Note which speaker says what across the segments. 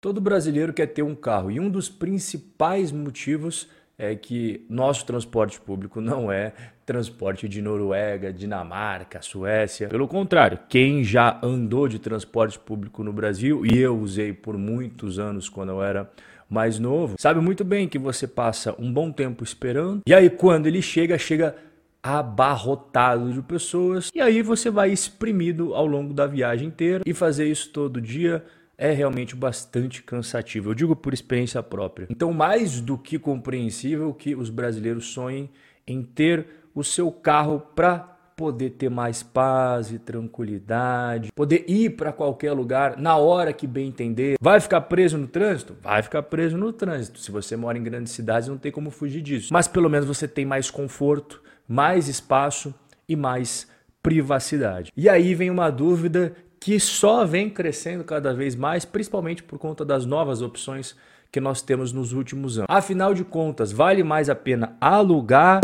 Speaker 1: Todo brasileiro quer ter um carro e um dos principais motivos é que nosso transporte público não é transporte de Noruega, Dinamarca, Suécia. Pelo contrário, quem já andou de transporte público no Brasil, e eu usei por muitos anos quando eu era mais novo, sabe muito bem que você passa um bom tempo esperando, e aí quando ele chega, chega abarrotado de pessoas, e aí você vai exprimido ao longo da viagem inteira e fazer isso todo dia é realmente bastante cansativo. Eu digo por experiência própria. Então, mais do que compreensível que os brasileiros sonhem em ter o seu carro para poder ter mais paz e tranquilidade, poder ir para qualquer lugar na hora que bem entender. Vai ficar preso no trânsito? Vai ficar preso no trânsito. Se você mora em grandes cidades, não tem como fugir disso. Mas pelo menos você tem mais conforto, mais espaço e mais privacidade. E aí vem uma dúvida que só vem crescendo cada vez mais, principalmente por conta das novas opções que nós temos nos últimos anos. Afinal de contas, vale mais a pena alugar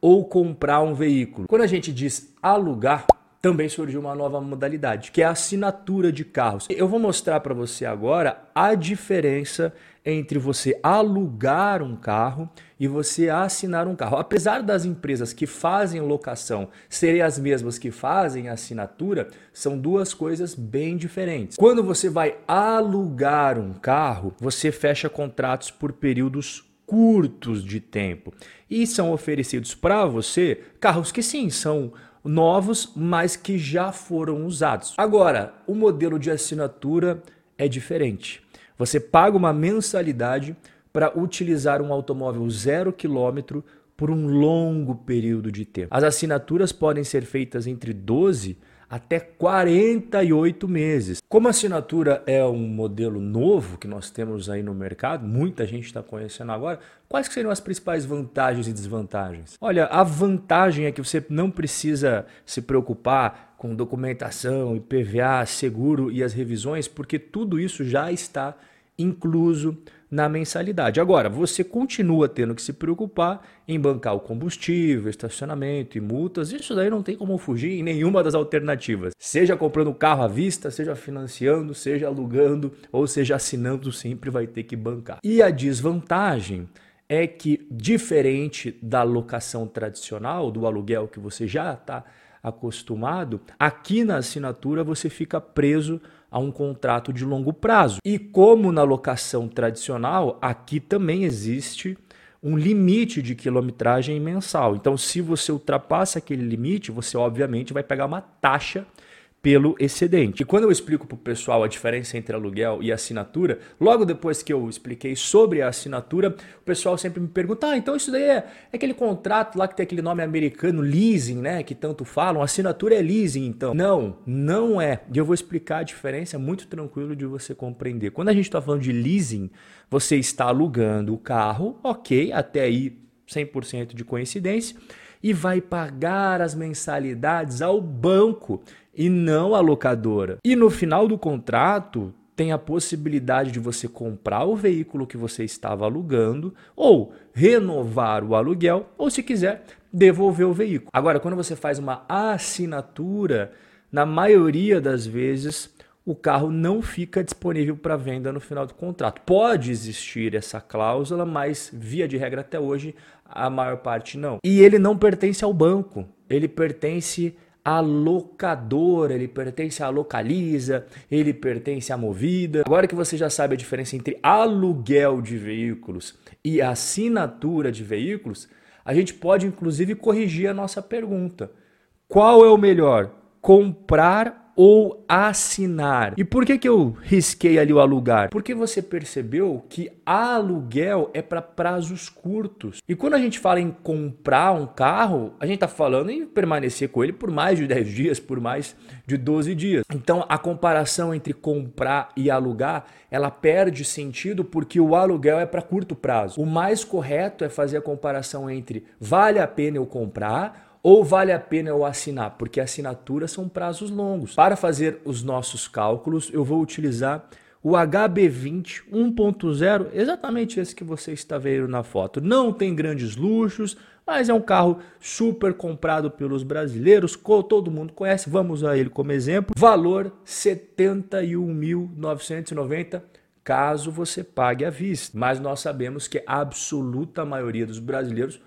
Speaker 1: ou comprar um veículo? Quando a gente diz alugar, também surgiu uma nova modalidade, que é a assinatura de carros. Eu vou mostrar para você agora a diferença entre você alugar um carro e você assinar um carro. Apesar das empresas que fazem locação serem as mesmas que fazem assinatura, são duas coisas bem diferentes. Quando você vai alugar um carro, você fecha contratos por períodos curtos de tempo e são oferecidos para você carros que sim são novos, mas que já foram usados. Agora, o modelo de assinatura é diferente. Você paga uma mensalidade para utilizar um automóvel zero quilômetro por um longo período de tempo. As assinaturas podem ser feitas entre 12 até 48 meses. Como a assinatura é um modelo novo que nós temos aí no mercado, muita gente está conhecendo agora, quais seriam as principais vantagens e desvantagens? Olha, a vantagem é que você não precisa se preocupar com documentação, IPVA, seguro e as revisões, porque tudo isso já está incluso na mensalidade. Agora, você continua tendo que se preocupar em bancar o combustível, estacionamento e multas. Isso daí não tem como fugir em nenhuma das alternativas. Seja comprando carro à vista, seja financiando, seja alugando ou seja assinando, sempre vai ter que bancar. E a desvantagem é que, diferente da locação tradicional, do aluguel que você já está acostumado, aqui na assinatura você fica preso a um contrato de longo prazo. E como na locação tradicional, aqui também existe um limite de quilometragem mensal. Então, se você ultrapassa aquele limite, você obviamente vai pegar uma taxa pelo excedente. E quando eu explico para o pessoal a diferença entre aluguel e assinatura, logo depois que eu expliquei sobre a assinatura, o pessoal sempre me pergunta: ah, então isso daí é, é aquele contrato lá que tem aquele nome americano, leasing, né? Que tanto falam, assinatura é leasing, então. Não, não é. E eu vou explicar a diferença, é muito tranquilo de você compreender. Quando a gente está falando de leasing, você está alugando o carro, ok, até aí 100% de coincidência e vai pagar as mensalidades ao banco e não à locadora. E no final do contrato, tem a possibilidade de você comprar o veículo que você estava alugando ou renovar o aluguel ou se quiser devolver o veículo. Agora, quando você faz uma assinatura, na maioria das vezes o carro não fica disponível para venda no final do contrato. Pode existir essa cláusula, mas via de regra até hoje a maior parte não. E ele não pertence ao banco, ele pertence à locadora, ele pertence à localiza, ele pertence à movida. Agora que você já sabe a diferença entre aluguel de veículos e assinatura de veículos, a gente pode inclusive corrigir a nossa pergunta. Qual é o melhor? Comprar ou assinar. E por que, que eu risquei ali o alugar? Porque você percebeu que aluguel é para prazos curtos. E quando a gente fala em comprar um carro, a gente está falando em permanecer com ele por mais de 10 dias, por mais de 12 dias. Então a comparação entre comprar e alugar, ela perde sentido porque o aluguel é para curto prazo. O mais correto é fazer a comparação entre vale a pena eu comprar ou vale a pena eu assinar? Porque assinaturas são prazos longos. Para fazer os nossos cálculos, eu vou utilizar o HB20 1.0, exatamente esse que você está vendo na foto. Não tem grandes luxos, mas é um carro super comprado pelos brasileiros, todo mundo conhece, vamos usar ele como exemplo. Valor 71.990 caso você pague à vista. Mas nós sabemos que a absoluta maioria dos brasileiros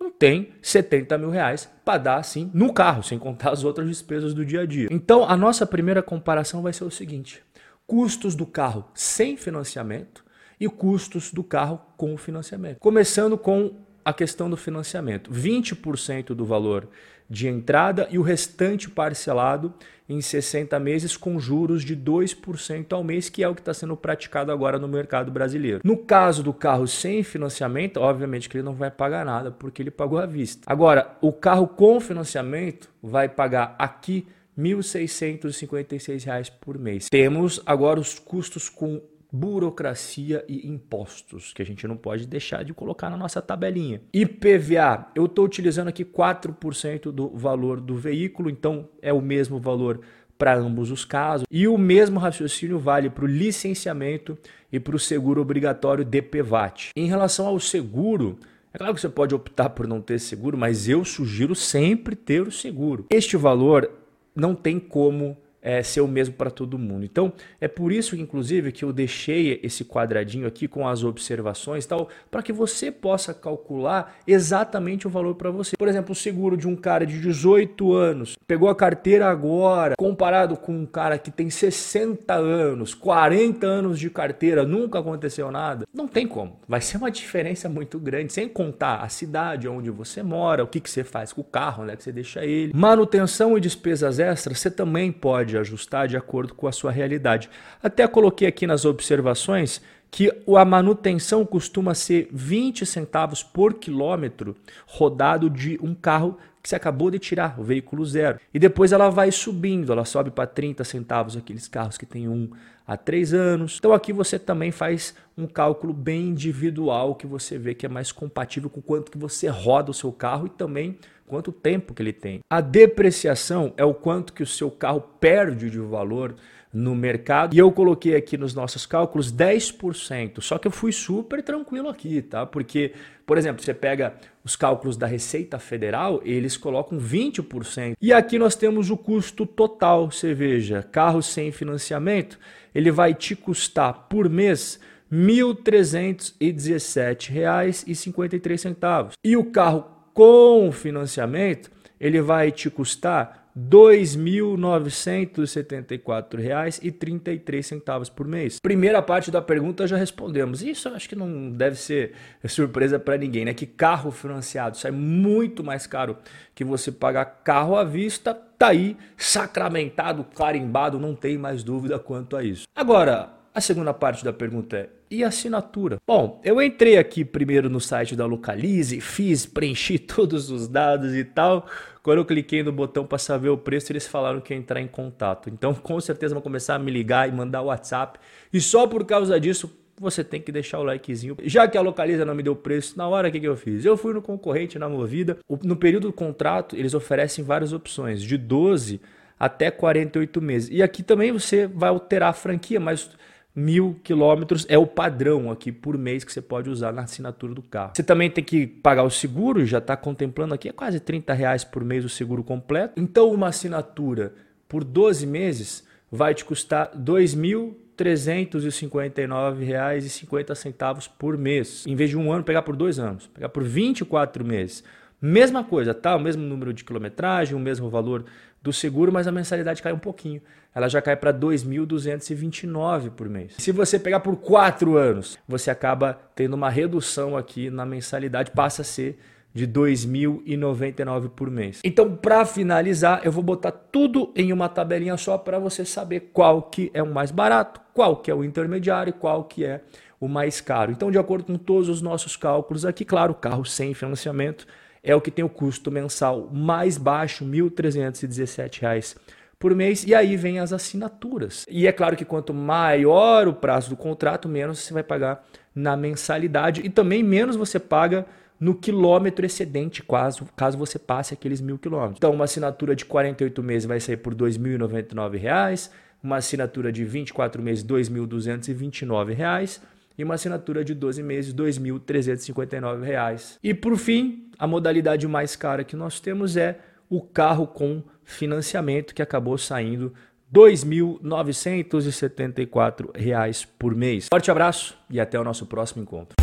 Speaker 1: não tem 70 mil reais para dar assim no carro, sem contar as outras despesas do dia a dia. Então a nossa primeira comparação vai ser o seguinte: custos do carro sem financiamento e custos do carro com financiamento. Começando com a questão do financiamento: 20% do valor de entrada e o restante parcelado em 60 meses com juros de 2% ao mês, que é o que está sendo praticado agora no mercado brasileiro. No caso do carro sem financiamento, obviamente que ele não vai pagar nada porque ele pagou à vista. Agora, o carro com financiamento vai pagar aqui R$ 1.656 por mês. Temos agora os custos com burocracia e impostos, que a gente não pode deixar de colocar na nossa tabelinha. IPVA, eu estou utilizando aqui 4% do valor do veículo, então é o mesmo valor para ambos os casos. E o mesmo raciocínio vale para o licenciamento e para o seguro obrigatório DPVAT. Em relação ao seguro, é claro que você pode optar por não ter seguro, mas eu sugiro sempre ter o seguro. Este valor não tem como é, ser o mesmo para todo mundo. Então, é por isso, inclusive, que eu deixei esse quadradinho aqui com as observações tal, para que você possa calcular exatamente o valor para você. Por exemplo, o seguro de um cara de 18 anos, pegou a carteira agora, comparado com um cara que tem 60 anos, 40 anos de carteira, nunca aconteceu nada, não tem como. Vai ser uma diferença muito grande, sem contar a cidade onde você mora, o que, que você faz com o carro, né, que você deixa ele. Manutenção e despesas extras, você também pode pode ajustar de acordo com a sua realidade. Até coloquei aqui nas observações que a manutenção costuma ser 20 centavos por quilômetro rodado de um carro que você acabou de tirar, o veículo zero. E depois ela vai subindo, ela sobe para 30 centavos aqueles carros que têm um a três anos. Então aqui você também faz um cálculo bem individual que você vê que é mais compatível com quanto que você roda o seu carro e também quanto tempo que ele tem. A depreciação é o quanto que o seu carro perde de valor no mercado. E eu coloquei aqui nos nossos cálculos 10%. Só que eu fui super tranquilo aqui, tá? Porque, por exemplo, você pega os cálculos da Receita Federal, eles colocam 20%. E aqui nós temos o custo total. Você veja, carro sem financiamento, ele vai te custar por mês R$ 1.317,53. E o carro com financiamento, ele vai te custar R$ 2.974,33 por mês. Primeira parte da pergunta já respondemos. Isso eu acho que não deve ser surpresa para ninguém, né? Que carro financiado sai muito mais caro que você pagar carro à vista. Tá aí, sacramentado, carimbado, não tem mais dúvida quanto a isso. Agora, a segunda parte da pergunta é: e assinatura? Bom, eu entrei aqui primeiro no site da Localize, fiz, preenchi todos os dados e tal. Quando eu cliquei no botão para saber o preço, eles falaram que ia entrar em contato. Então, com certeza vão começar a me ligar e mandar o WhatsApp. E só por causa disso, você tem que deixar o likezinho. Já que a Localiza não me deu preço, na hora que, que eu fiz? Eu fui no concorrente, na Movida. No período do contrato, eles oferecem várias opções, de 12 até 48 meses. E aqui também você vai alterar a franquia, mas mil quilômetros é o padrão aqui por mês que você pode usar na assinatura do carro. Você também tem que pagar o seguro, já está contemplando aqui, é quase 30 reais por mês o seguro completo. Então uma assinatura por 12 meses vai te custar R$ 2.359,50 por mês. Em vez de um ano, pegar por dois anos, pegar por 24 meses. Mesma coisa, tá? O mesmo número de quilometragem, o mesmo valor do seguro, mas a mensalidade cai um pouquinho. Ela já cai para 2.229 por mês. Se você pegar por quatro anos, você acaba tendo uma redução aqui na mensalidade, passa a ser de 2.099 por mês. Então, para finalizar, eu vou botar tudo em uma tabelinha só para você saber qual que é o mais barato, qual que é o intermediário qual que é o mais caro. Então, de acordo com todos os nossos cálculos aqui, claro, carro sem financiamento é o que tem o custo mensal mais baixo, R$ 1.317 por mês, e aí vem as assinaturas. E é claro que quanto maior o prazo do contrato, menos você vai pagar na mensalidade e também menos você paga no quilômetro excedente, caso, caso você passe aqueles mil quilômetros. Então, uma assinatura de 48 meses vai sair por R$ 2.099, uma assinatura de 24 meses, R$ 2.229 e uma assinatura de 12 meses, R$ 2.359. E por fim, a modalidade mais cara que nós temos é o carro com financiamento, que acabou saindo R$ 2.974 por mês. Forte abraço e até o nosso próximo encontro.